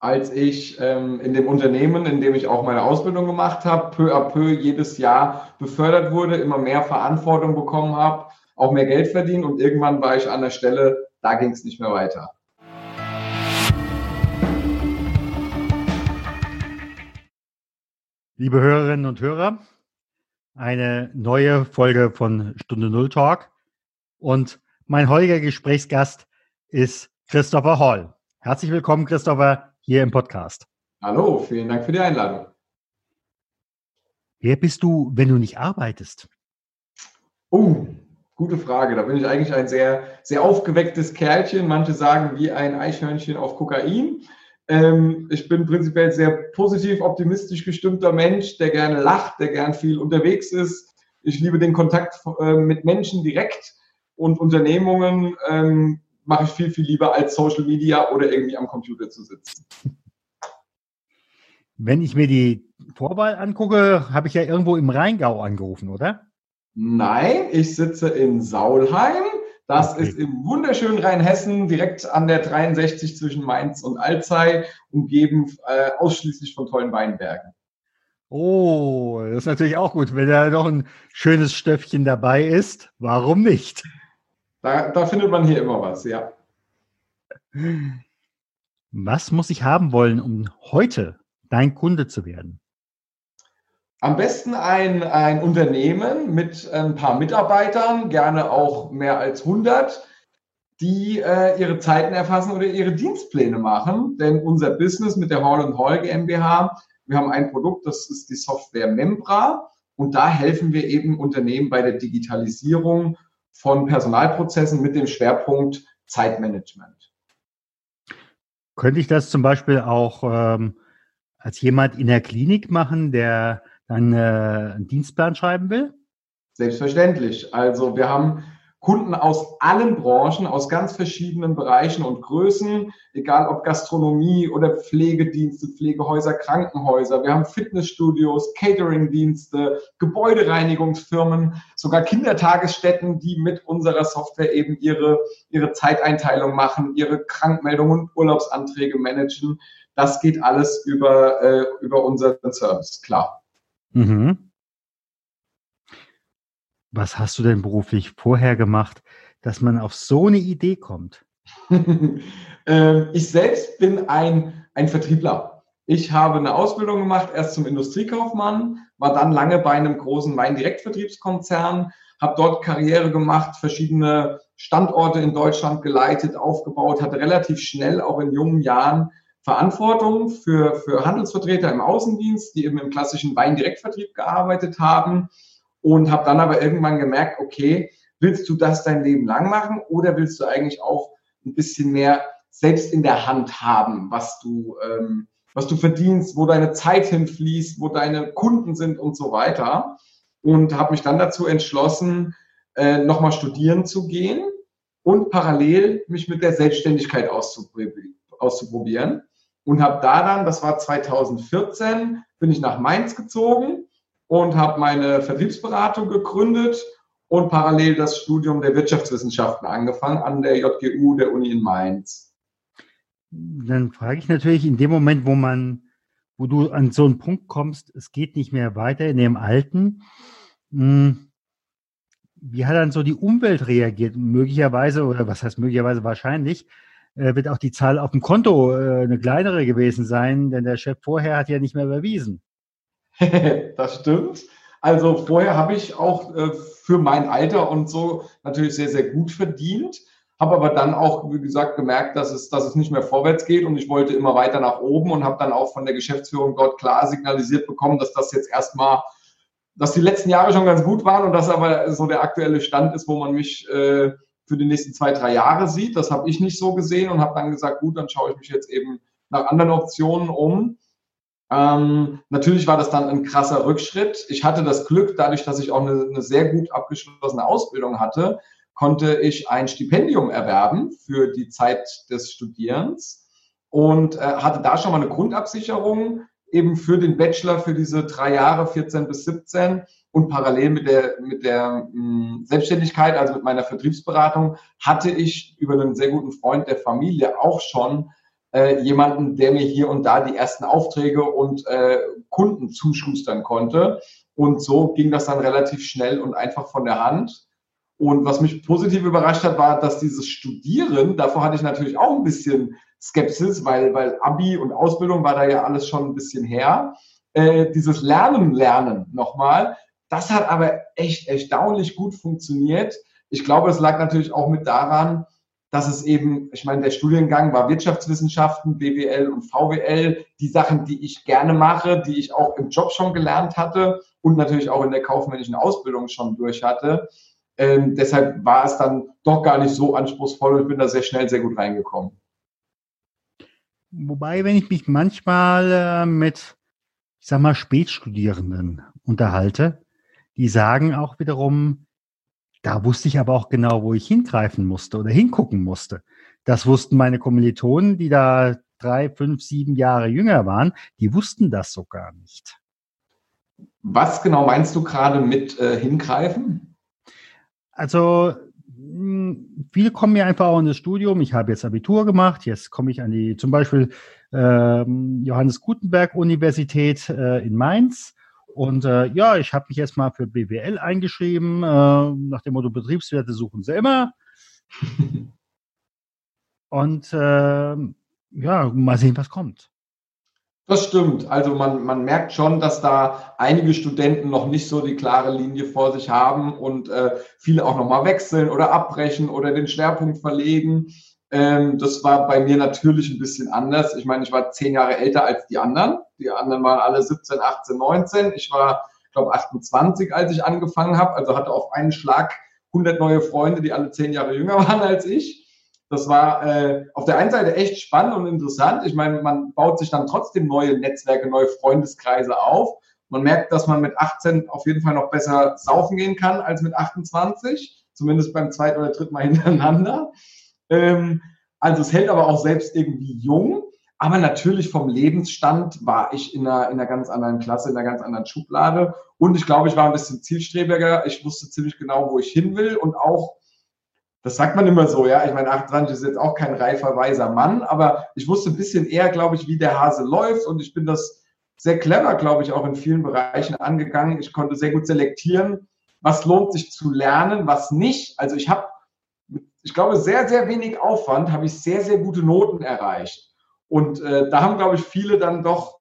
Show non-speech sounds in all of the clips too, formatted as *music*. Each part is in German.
Als ich ähm, in dem Unternehmen, in dem ich auch meine Ausbildung gemacht habe, peu à peu jedes Jahr befördert wurde, immer mehr Verantwortung bekommen habe, auch mehr Geld verdient und irgendwann war ich an der Stelle, da ging es nicht mehr weiter. Liebe Hörerinnen und Hörer, eine neue Folge von Stunde Null Talk und mein heutiger Gesprächsgast ist Christopher Hall. Herzlich willkommen, Christopher hier im Podcast. Hallo, vielen Dank für die Einladung. Wer bist du, wenn du nicht arbeitest? Oh, gute Frage. Da bin ich eigentlich ein sehr, sehr aufgewecktes Kerlchen. Manche sagen wie ein Eichhörnchen auf Kokain. Ähm, ich bin prinzipiell sehr positiv, optimistisch gestimmter Mensch, der gerne lacht, der gern viel unterwegs ist. Ich liebe den Kontakt äh, mit Menschen direkt und Unternehmungen. Ähm, mache ich viel, viel lieber als Social Media oder irgendwie am Computer zu sitzen. Wenn ich mir die Vorwahl angucke, habe ich ja irgendwo im Rheingau angerufen, oder? Nein, ich sitze in Saulheim. Das okay. ist im wunderschönen Rheinhessen, direkt an der 63 zwischen Mainz und Alzey, umgeben äh, ausschließlich von tollen Weinbergen. Oh, das ist natürlich auch gut. Wenn da noch ein schönes Stöffchen dabei ist, warum nicht? Da, da findet man hier immer was, ja. Was muss ich haben wollen, um heute dein Kunde zu werden? Am besten ein, ein Unternehmen mit ein paar Mitarbeitern, gerne auch mehr als 100, die äh, ihre Zeiten erfassen oder ihre Dienstpläne machen. Denn unser Business mit der Hall Hall GmbH, wir haben ein Produkt, das ist die Software Membra. Und da helfen wir eben Unternehmen bei der Digitalisierung von Personalprozessen mit dem Schwerpunkt Zeitmanagement. Könnte ich das zum Beispiel auch ähm, als jemand in der Klinik machen, der dann äh, einen Dienstplan schreiben will? Selbstverständlich. Also wir haben Kunden aus allen Branchen, aus ganz verschiedenen Bereichen und Größen, egal ob Gastronomie oder Pflegedienste, Pflegehäuser, Krankenhäuser. Wir haben Fitnessstudios, Cateringdienste, Gebäudereinigungsfirmen, sogar Kindertagesstätten, die mit unserer Software eben ihre, ihre Zeiteinteilung machen, ihre Krankmeldungen und Urlaubsanträge managen. Das geht alles über, äh, über unseren Service, klar. Mhm. Was hast du denn beruflich vorher gemacht, dass man auf so eine Idee kommt? *laughs* Ähm, ich selbst bin ein, ein Vertriebler. Ich habe eine Ausbildung gemacht, erst zum Industriekaufmann, war dann lange bei einem großen Weindirektvertriebskonzern, habe dort Karriere gemacht, verschiedene Standorte in Deutschland geleitet, aufgebaut, hatte relativ schnell auch in jungen Jahren Verantwortung für, für Handelsvertreter im Außendienst, die eben im klassischen Weindirektvertrieb gearbeitet haben und habe dann aber irgendwann gemerkt, okay, willst du das dein Leben lang machen oder willst du eigentlich auch ein bisschen mehr selbst in der Hand haben, was du, ähm, was du verdienst, wo deine Zeit hinfließt, wo deine Kunden sind und so weiter. Und habe mich dann dazu entschlossen, äh, nochmal studieren zu gehen und parallel mich mit der Selbstständigkeit auszuprobieren. Und habe da dann, das war 2014, bin ich nach Mainz gezogen und habe meine Vertriebsberatung gegründet und parallel das Studium der Wirtschaftswissenschaften angefangen an der JGU der Uni in Mainz. Dann frage ich natürlich in dem Moment, wo man, wo du an so einen Punkt kommst, es geht nicht mehr weiter in dem Alten. Hm, wie hat dann so die Umwelt reagiert? Möglicherweise, oder was heißt möglicherweise wahrscheinlich, äh, wird auch die Zahl auf dem Konto äh, eine kleinere gewesen sein, denn der Chef vorher hat ja nicht mehr überwiesen. *laughs* das stimmt. Also vorher habe ich auch äh, für mein Alter und so natürlich sehr, sehr gut verdient, habe aber dann auch, wie gesagt, gemerkt, dass es, dass es nicht mehr vorwärts geht und ich wollte immer weiter nach oben und habe dann auch von der Geschäftsführung dort klar signalisiert bekommen, dass das jetzt erstmal, dass die letzten Jahre schon ganz gut waren und dass aber so der aktuelle Stand ist, wo man mich äh, für die nächsten zwei, drei Jahre sieht. Das habe ich nicht so gesehen und habe dann gesagt, gut, dann schaue ich mich jetzt eben nach anderen Optionen um. Ähm, natürlich war das dann ein krasser Rückschritt. Ich hatte das Glück, dadurch, dass ich auch eine, eine sehr gut abgeschlossene Ausbildung hatte, konnte ich ein Stipendium erwerben für die Zeit des Studierens und äh, hatte da schon mal eine Grundabsicherung eben für den Bachelor für diese drei Jahre, 14 bis 17 und parallel mit der, mit der mh, hm, Selbstständigkeit, also mit meiner Vertriebsberatung, hatte ich über einen sehr guten Freund der Familie auch schon äh, jemanden, der mir hier und da die ersten Aufträge und äh, Kunden zuschustern konnte. Und so ging das dann relativ schnell und einfach von der Hand. Und was mich positiv überrascht hat, war, dass dieses Studieren, davor hatte ich natürlich auch ein bisschen Skepsis, weil, weil Abi und Ausbildung war da ja alles schon ein bisschen her. Äh, dieses Lernen, Lernen nochmal, das hat aber echt erstaunlich gut funktioniert. Ich glaube, es lag natürlich auch mit daran, dass es eben, ich meine, der Studiengang war Wirtschaftswissenschaften, BWL und VWL, die Sachen, die ich gerne mache, die ich auch im Job schon gelernt hatte und natürlich auch in der kaufmännischen Ausbildung schon durch hatte. Ähm, deshalb war es dann doch gar nicht so anspruchsvoll und ich bin da sehr schnell sehr gut reingekommen. Wobei, wenn ich mich manchmal äh, mit, ich sag mal, Spätstudierenden unterhalte, die sagen auch wiederum, da wusste ich aber auch genau, wo ich hingreifen musste oder hingucken musste. Das wussten meine Kommilitonen, die da drei, fünf, sieben Jahre jünger waren, die wussten das so gar nicht. Was genau meinst du gerade mit äh, hingreifen? Also hm, viele kommen mir einfach auch in das Studium. Ich habe jetzt Abitur gemacht, jetzt komme ich an die zum Beispiel äh, Johannes Gutenberg Universität äh, in Mainz. Und äh, ja, ich habe mich jetzt mal für BWL eingeschrieben, äh, nach dem Motto Betriebswerte suchen sie immer. *laughs* Und äh, ja, mal sehen, was kommt. Das stimmt. Also man, man merkt schon, dass da einige Studenten noch nicht so die klare Linie vor sich haben und äh, viele auch nochmal wechseln oder abbrechen oder den Schwerpunkt verlegen. Ähm, das war bei mir natürlich ein bisschen anders. Ich meine, ich war zehn Jahre älter als die anderen. Die anderen waren alle 17, 18, 19. Ich war, glaube 28, als ich angefangen habe. Also hatte auf einen Schlag 100 neue Freunde, die alle zehn Jahre jünger *laughs* waren als ich. Das war äh, auf der einen Seite echt spannend und interessant. Ich meine, man baut sich dann trotzdem neue Netzwerke, neue Freundeskreise auf. Man merkt, dass man mit 18 auf jeden Fall noch besser saufen gehen kann als mit 28, zumindest beim zweiten oder dritten Mal *laughs* hintereinander. Ähm, also es hält aber auch selbst irgendwie jung. Aber natürlich vom Lebensstand war ich in einer, in einer ganz anderen Klasse, in einer ganz anderen Schublade. Und ich glaube, ich war ein bisschen zielstrebiger. Ich wusste ziemlich genau, wo ich hin will und auch das sagt man immer so, ja. Ich meine, 28 ist jetzt auch kein reifer, weiser Mann, aber ich wusste ein bisschen eher, glaube ich, wie der Hase läuft und ich bin das sehr clever, glaube ich, auch in vielen Bereichen angegangen. Ich konnte sehr gut selektieren, was lohnt sich zu lernen, was nicht. Also ich habe, ich glaube, sehr, sehr wenig Aufwand habe ich sehr, sehr gute Noten erreicht. Und äh, da haben, glaube ich, viele dann doch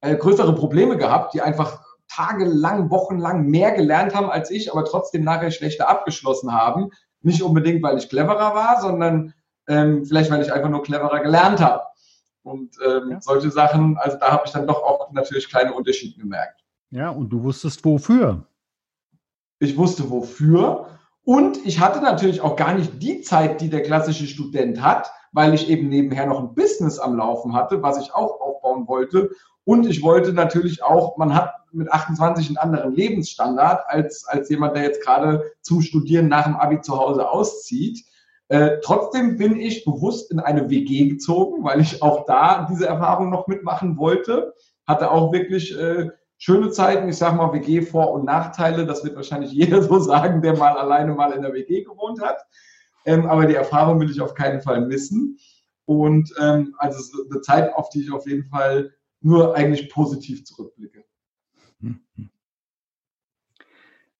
äh, größere Probleme gehabt, die einfach tagelang, wochenlang mehr gelernt haben als ich, aber trotzdem nachher schlechter abgeschlossen haben, nicht unbedingt, weil ich cleverer war, sondern ähm, vielleicht, weil ich einfach nur cleverer gelernt habe. Und ähm, ja. solche Sachen, also da habe ich dann doch auch natürlich kleine Unterschiede gemerkt. Ja, und du wusstest wofür. Ich wusste wofür. Und ich hatte natürlich auch gar nicht die Zeit, die der klassische Student hat, weil ich eben nebenher noch ein Business am Laufen hatte, was ich auch aufbauen wollte. Und ich wollte natürlich auch, man hat mit 28 einen anderen Lebensstandard als, als jemand, der jetzt gerade zum Studieren nach dem Abi zu Hause auszieht. Äh, trotzdem bin ich bewusst in eine WG gezogen, weil ich auch da diese Erfahrung noch mitmachen wollte. Hatte auch wirklich äh, schöne Zeiten. Ich sage mal WG Vor- und Nachteile. Das wird wahrscheinlich *laughs* jeder so sagen, der mal alleine mal in der WG gewohnt hat. Ähm, aber die Erfahrung will ich auf keinen Fall missen. Und ähm, also eine Zeit, auf die ich auf jeden Fall nur eigentlich positiv zurückblicke.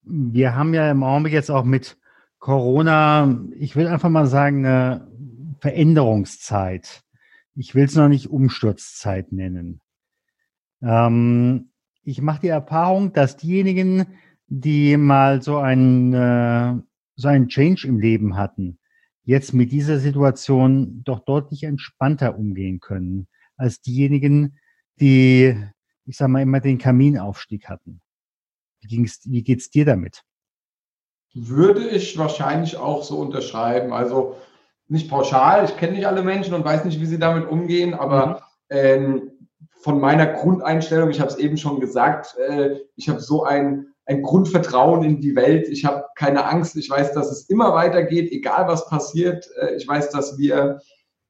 Wir haben ja im Augenblick jetzt auch mit Corona, ich will einfach mal sagen, eine Veränderungszeit. Ich will es noch nicht Umsturzzeit nennen. Ähm, ich mache die Erfahrung, dass diejenigen, die mal so einen, äh, so einen Change im Leben hatten, jetzt mit dieser Situation doch deutlich entspannter umgehen können als diejenigen, die, ich sag mal, immer den Kaminaufstieg hatten. Wie, ging's, wie geht's dir damit? Würde ich wahrscheinlich auch so unterschreiben. Also nicht pauschal, ich kenne nicht alle Menschen und weiß nicht, wie sie damit umgehen, aber mhm. ähm, von meiner Grundeinstellung, ich habe es eben schon gesagt, äh, ich habe so ein, ein Grundvertrauen in die Welt. Ich habe keine Angst. Ich weiß, dass es immer weitergeht, egal was passiert. Äh, ich weiß, dass wir,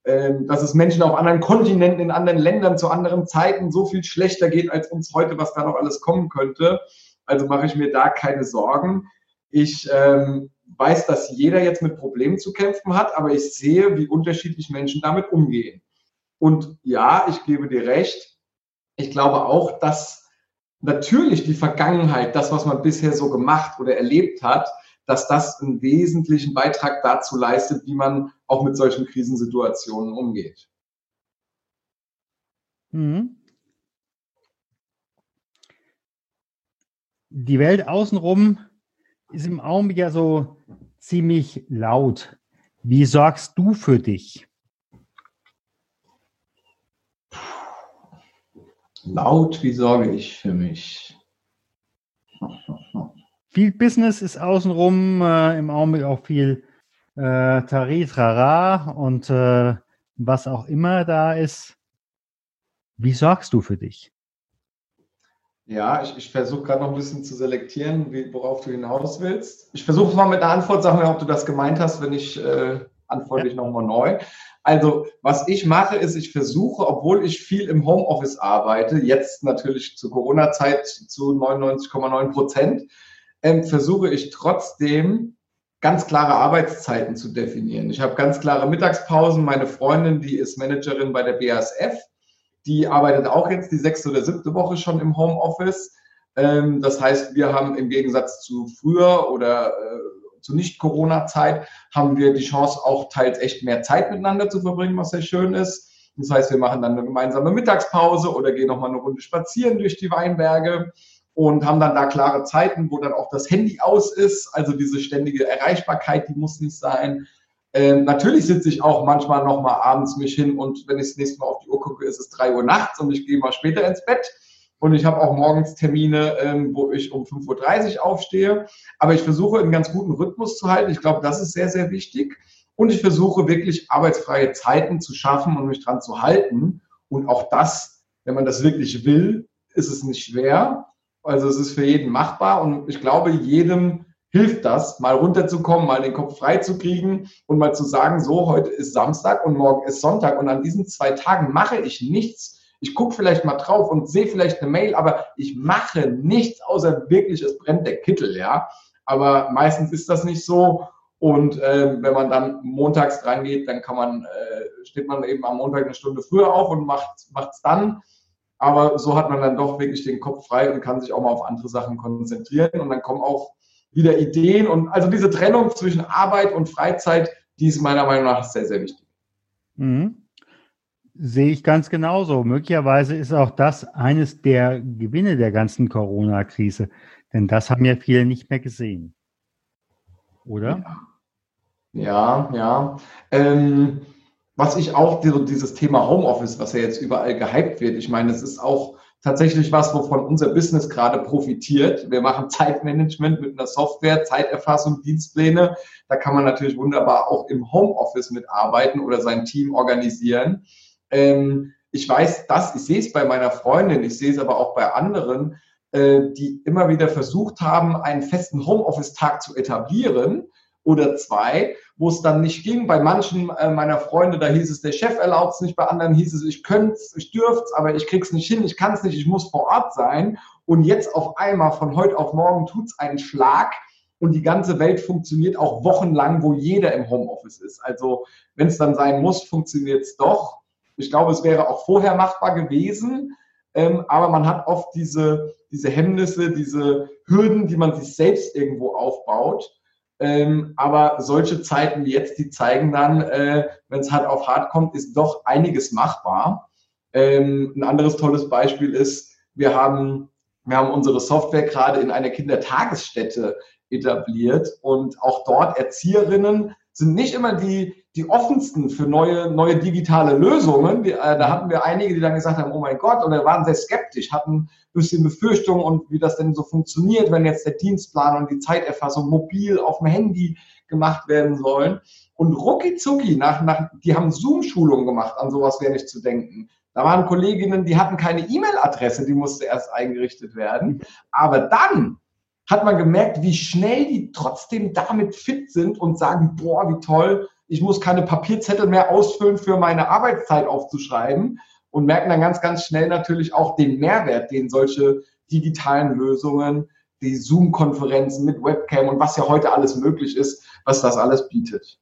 äh, dass es Menschen auf anderen Kontinenten, in anderen Ländern zu anderen Zeiten so viel schlechter geht als uns heute, was da noch alles kommen könnte. Also mache ich mir da keine Sorgen. Ich ähm, weiß, dass jeder jetzt mit Problemen zu kämpfen hat, aber ich sehe, wie unterschiedlich Menschen damit umgehen. Und ja, ich gebe dir recht, ich glaube auch, dass natürlich die Vergangenheit, das, was man bisher so gemacht oder erlebt hat, dass das einen wesentlichen Beitrag dazu leistet, wie man auch mit solchen Krisensituationen umgeht. Mhm. Die Welt außenrum ist im Augenblick ja so ziemlich laut. Wie sorgst du für dich? Laut, wie sorge ich für mich? Viel Business ist außenrum, äh, im Augenblick auch viel äh, Taritrara und äh, was auch immer da ist. Wie sorgst du für dich? Ja, ich, ich versuche gerade noch ein bisschen zu selektieren, wie, worauf du hinaus willst. Ich versuche mal mit einer Antwort, sag mir, ob du das gemeint hast, wenn ich äh, antworte ich nochmal neu. Also, was ich mache, ist, ich versuche, obwohl ich viel im Homeoffice arbeite, jetzt natürlich zur Corona-Zeit zu 99,9 Prozent, ähm, versuche ich trotzdem ganz klare Arbeitszeiten zu definieren. Ich habe ganz klare Mittagspausen. Meine Freundin, die ist Managerin bei der BASF, die arbeitet auch jetzt die sechste oder siebte Woche schon im Homeoffice. Ähm, das heißt, wir haben im Gegensatz zu früher oder äh, zur Nicht-Corona-Zeit haben wir die Chance, auch teils echt mehr Zeit miteinander zu verbringen, was sehr schön ist. Das heißt, wir machen dann eine gemeinsame Mittagspause oder gehen nochmal eine Runde spazieren durch die Weinberge und haben dann da klare Zeiten, wo dann auch das Handy aus ist. Also diese ständige Erreichbarkeit, die muss nicht sein. Ähm, natürlich sitze ich auch manchmal nochmal abends mich hin und wenn ich das nächste Mal auf die Uhr gucke, ist es drei Uhr nachts und ich gehe mal später ins Bett. Und ich habe auch morgens Termine, ähm, wo ich um 5.30 Uhr aufstehe. Aber ich versuche einen ganz guten Rhythmus zu halten. Ich glaube, das ist sehr, sehr wichtig. Und ich versuche wirklich arbeitsfreie Zeiten zu schaffen und mich dran zu halten. Und auch das, wenn man das wirklich will, ist es nicht schwer. Also es ist für jeden machbar. Und ich glaube, jedem hilft das, mal runterzukommen, mal den Kopf frei zu kriegen und mal zu sagen, so, heute ist Samstag und morgen ist Sonntag. Und an diesen zwei Tagen mache ich nichts, ich gucke vielleicht mal drauf und sehe vielleicht eine Mail, aber ich mache nichts außer wirklich, es brennt der Kittel, ja. Aber meistens ist das nicht so. Und äh, wenn man dann montags dran geht, dann kann man, äh, steht man eben am Montag eine Stunde früher auf und macht es dann. Aber so hat man dann doch wirklich den Kopf frei und kann sich auch mal auf andere Sachen konzentrieren. Und dann kommen auch wieder Ideen. Und also diese Trennung zwischen Arbeit und Freizeit, die ist meiner Meinung nach sehr, sehr wichtig. Mhm. Sehe ich ganz genauso. Möglicherweise ist auch das eines der Gewinne der ganzen Corona-Krise, denn das haben ja viele nicht mehr gesehen. Oder? Ja, ja. Ähm, was ich auch, dieses Thema Homeoffice, was ja jetzt überall gehypt wird, ich meine, es ist auch tatsächlich was, wovon unser Business gerade profitiert. Wir machen Zeitmanagement mit einer Software, Zeiterfassung, Dienstpläne. Da kann man natürlich wunderbar auch im Homeoffice mitarbeiten oder sein Team organisieren. Ähm, ich weiß das, ich sehe es bei meiner Freundin, ich sehe es aber auch bei anderen, äh, die immer wieder versucht haben, einen festen Homeoffice-Tag zu etablieren oder zwei, wo es dann nicht ging. Bei manchen äh, meiner Freunde, da hieß es, der Chef erlaubt es nicht, bei anderen hieß es, ich könnte es, ich dürfte es, aber ich krieg's nicht hin, ich kann es nicht, ich muss vor Ort sein. Und jetzt auf einmal, von heute auf morgen, tut es einen Schlag und die ganze Welt funktioniert auch wochenlang, wo jeder im Homeoffice ist. Also wenn es dann sein muss, funktioniert es doch. Ich glaube, es wäre auch vorher machbar gewesen, ähm, aber man hat oft diese, diese Hemmnisse, diese Hürden, die man sich selbst irgendwo aufbaut. Ähm, aber solche Zeiten wie jetzt, die zeigen dann, äh, wenn es hart auf hart kommt, ist doch einiges machbar. Ähm, ein anderes tolles Beispiel ist, wir haben, wir haben unsere Software gerade in einer Kindertagesstätte etabliert und auch dort Erzieherinnen sind nicht immer die, die offensten für neue, neue digitale Lösungen. Die, äh, da hatten wir einige, die dann gesagt haben, oh mein Gott, oder waren sehr skeptisch, hatten ein bisschen Befürchtungen und wie das denn so funktioniert, wenn jetzt der Dienstplan und die Zeiterfassung mobil auf dem Handy gemacht werden sollen. Und rucki zucki, nach, nach, die haben Zoom-Schulungen gemacht, an sowas wäre nicht zu denken. Da waren Kolleginnen, die hatten keine E-Mail-Adresse, die musste erst eingerichtet werden. Aber dann hat man gemerkt, wie schnell die trotzdem damit fit sind und sagen, boah, wie toll, ich muss keine Papierzettel mehr ausfüllen für meine Arbeitszeit aufzuschreiben und merken dann ganz, ganz schnell natürlich auch den Mehrwert, den solche digitalen Lösungen, die Zoom-Konferenzen mit Webcam und was ja heute alles möglich ist, was das alles bietet.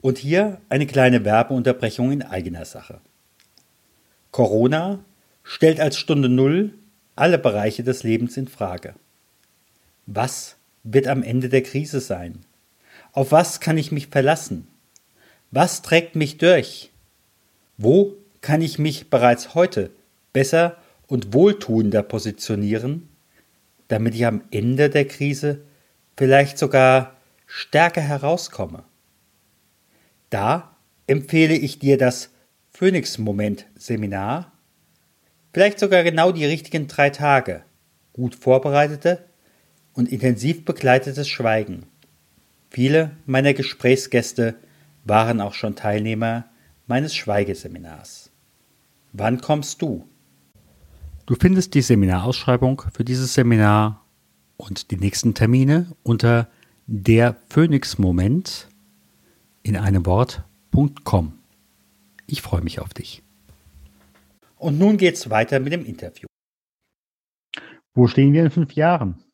Und hier eine kleine Werbeunterbrechung in eigener Sache. Corona stellt als Stunde Null alle Bereiche des Lebens in Frage. Was wird am Ende der Krise sein? Auf was kann ich mich verlassen? Was trägt mich durch? Wo kann ich mich bereits heute besser und wohltuender positionieren, damit ich am Ende der Krise vielleicht sogar stärker herauskomme? Da empfehle ich dir das Phoenix-Moment-Seminar, vielleicht sogar genau die richtigen drei Tage, gut vorbereitete und intensiv begleitetes Schweigen. Viele meiner Gesprächsgäste waren auch schon Teilnehmer meines Schweigeseminars. Wann kommst du? Du findest die Seminarausschreibung für dieses Seminar und die nächsten Termine unter der Phoenix Moment in einem Wort.com. Ich freue mich auf dich. Und nun geht's weiter mit dem Interview. Wo stehen wir in fünf Jahren?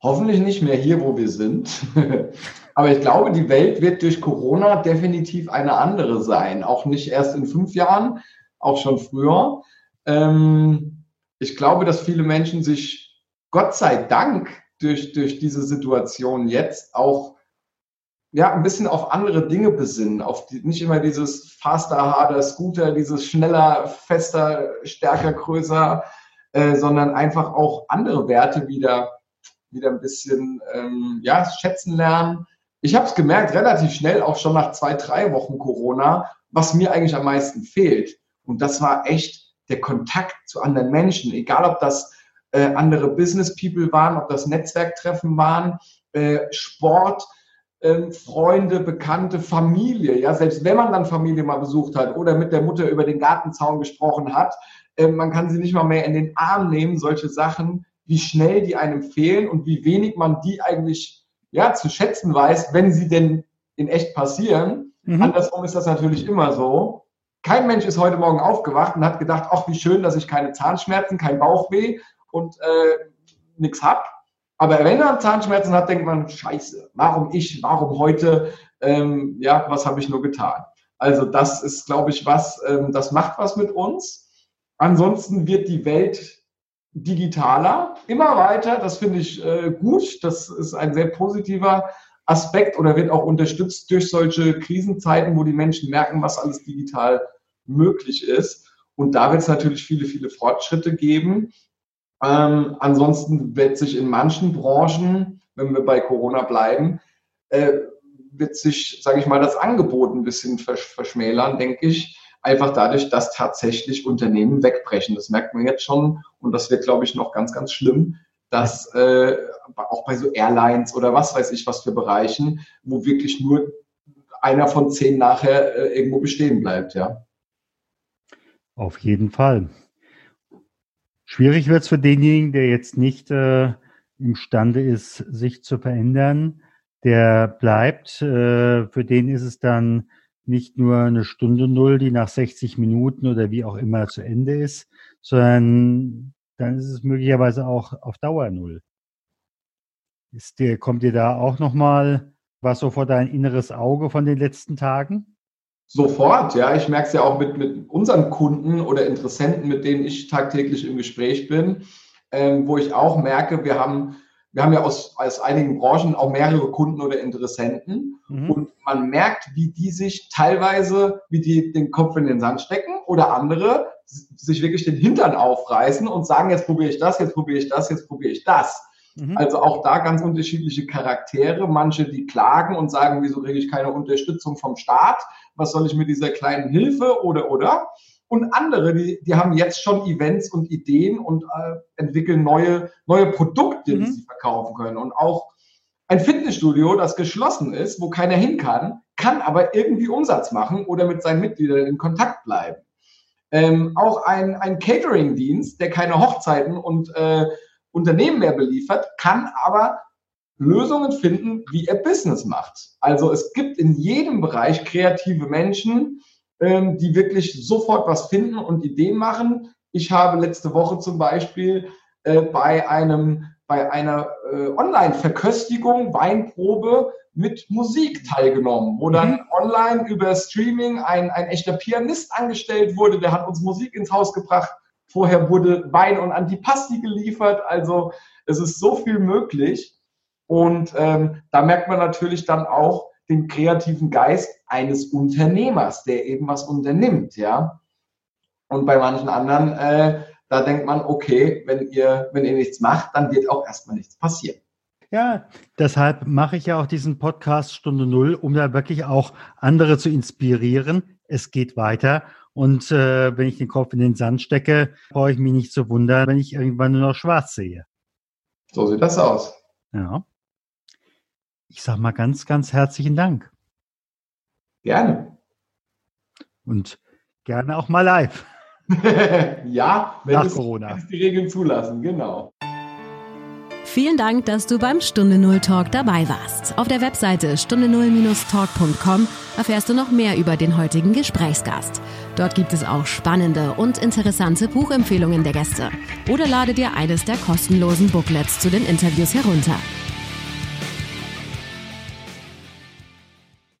Hoffentlich nicht mehr hier, wo wir sind. *laughs* Aber ich glaube, die Welt wird durch Corona definitiv eine andere sein. Auch nicht erst in fünf Jahren, auch schon früher. Ähm, ich glaube, dass viele Menschen sich Gott sei Dank durch, durch diese Situation jetzt auch ja, ein bisschen auf andere Dinge besinnen, auf die, nicht immer dieses faster, harder Scooter, dieses schneller, fester, stärker, größer, äh, sondern einfach auch andere Werte wieder wieder ein bisschen ähm, ja, schätzen lernen. Ich habe es gemerkt, relativ schnell, auch schon nach zwei, drei Wochen Corona, was mir eigentlich am meisten fehlt. Und das war echt der Kontakt zu anderen Menschen, egal ob das äh, andere Business People waren, ob das Netzwerktreffen waren, äh, Sport, äh, Freunde, Bekannte, Familie. Ja, selbst wenn man dann Familie mal besucht hat oder mit der Mutter über den Gartenzaun gesprochen hat, äh, man kann sie nicht mal mehr in den Arm nehmen. Solche Sachen wie schnell die einem fehlen und wie wenig man die eigentlich ja, zu schätzen weiß, wenn sie denn in echt passieren. Mhm. Andersrum ist das natürlich immer so. Kein Mensch ist heute Morgen aufgewacht und hat gedacht, ach, wie schön, dass ich keine Zahnschmerzen, kein Bauchweh und äh, nichts habe. Aber wenn er Zahnschmerzen hat, denkt man, scheiße, warum ich, warum heute, ähm, ja, was habe ich nur getan? Also das ist, glaube ich, was, ähm, das macht was mit uns. Ansonsten wird die Welt digitaler, immer weiter. Das finde ich äh, gut. Das ist ein sehr positiver Aspekt oder wird auch unterstützt durch solche Krisenzeiten, wo die Menschen merken, was alles digital möglich ist. Und da wird es natürlich viele, viele Fortschritte geben. Ähm, ansonsten wird sich in manchen Branchen, wenn wir bei Corona bleiben, äh, wird sich, sage ich mal, das Angebot ein bisschen verschmälern, denke ich einfach dadurch, dass tatsächlich Unternehmen wegbrechen. Das merkt man jetzt schon und das wird, glaube ich, noch ganz, ganz schlimm, dass äh, auch bei so Airlines oder was weiß ich was für Bereichen, wo wirklich nur einer von zehn nachher äh, irgendwo bestehen bleibt, ja. Auf jeden Fall. Schwierig wird es für denjenigen, der jetzt nicht äh, imstande ist, sich zu verändern. Der bleibt. Äh, für den ist es dann nicht nur eine Stunde Null, die nach 60 Minuten oder wie auch immer zu Ende ist, sondern dann ist es möglicherweise auch auf Dauer Null. Ist dir, kommt dir da auch nochmal was so vor dein inneres Auge von den letzten Tagen? Sofort, ja. Ich merke es ja auch mit, mit unseren Kunden oder Interessenten, mit denen ich tagtäglich im Gespräch bin, ähm, wo ich auch merke, wir haben wir haben ja aus, aus einigen Branchen auch mehrere Kunden oder Interessenten mhm. und man merkt, wie die sich teilweise, wie die den Kopf in den Sand stecken oder andere sich wirklich den Hintern aufreißen und sagen, jetzt probiere ich das, jetzt probiere ich das, jetzt probiere ich das. Mhm. Also auch da ganz unterschiedliche Charaktere. Manche, die klagen und sagen, wieso kriege ich keine Unterstützung vom Staat? Was soll ich mit dieser kleinen Hilfe oder oder? Und andere, die, die haben jetzt schon Events und Ideen und äh, entwickeln neue, neue Produkte, die mhm. sie verkaufen können. Und auch ein Fitnessstudio, das geschlossen ist, wo keiner hin kann, kann aber irgendwie Umsatz machen oder mit seinen Mitgliedern in Kontakt bleiben. Ähm, auch ein, ein Catering-Dienst, der keine Hochzeiten und äh, Unternehmen mehr beliefert, kann aber Lösungen finden, wie er Business macht. Also es gibt in jedem Bereich kreative Menschen, ähm, die wirklich sofort was finden und Ideen machen. Ich habe letzte Woche zum Beispiel äh, bei einem bei einer äh, Online-Verköstigung, Weinprobe mit Musik teilgenommen, wo dann mhm. online über Streaming ein, ein echter Pianist angestellt wurde, der hat uns Musik ins Haus gebracht. Vorher wurde Wein und Antipasti geliefert. Also es ist so viel möglich. Und ähm, da merkt man natürlich dann auch den kreativen Geist eines Unternehmers, der eben was unternimmt, ja. Und bei manchen anderen äh, da denkt man, okay, wenn ihr, wenn ihr nichts macht, dann wird auch erstmal nichts passieren. Ja, deshalb mache ich ja auch diesen Podcast Stunde Null, um da wirklich auch andere zu inspirieren. Es geht weiter. Und äh, wenn ich den Kopf in den Sand stecke, brauche ich mich nicht zu wundern, wenn ich irgendwann nur noch schwarz sehe. So sieht das aus. Ja. Ich sage mal ganz, ganz herzlichen Dank. Gerne. Und gerne auch mal live. *laughs* ja, wenn Nach es, Corona. Wenn es die Regeln zulassen, genau. Vielen Dank, dass du beim Stunde Null Talk dabei warst. Auf der Webseite stunde null-talk.com erfährst du noch mehr über den heutigen Gesprächsgast. Dort gibt es auch spannende und interessante Buchempfehlungen der Gäste. Oder lade dir eines der kostenlosen Booklets zu den Interviews herunter.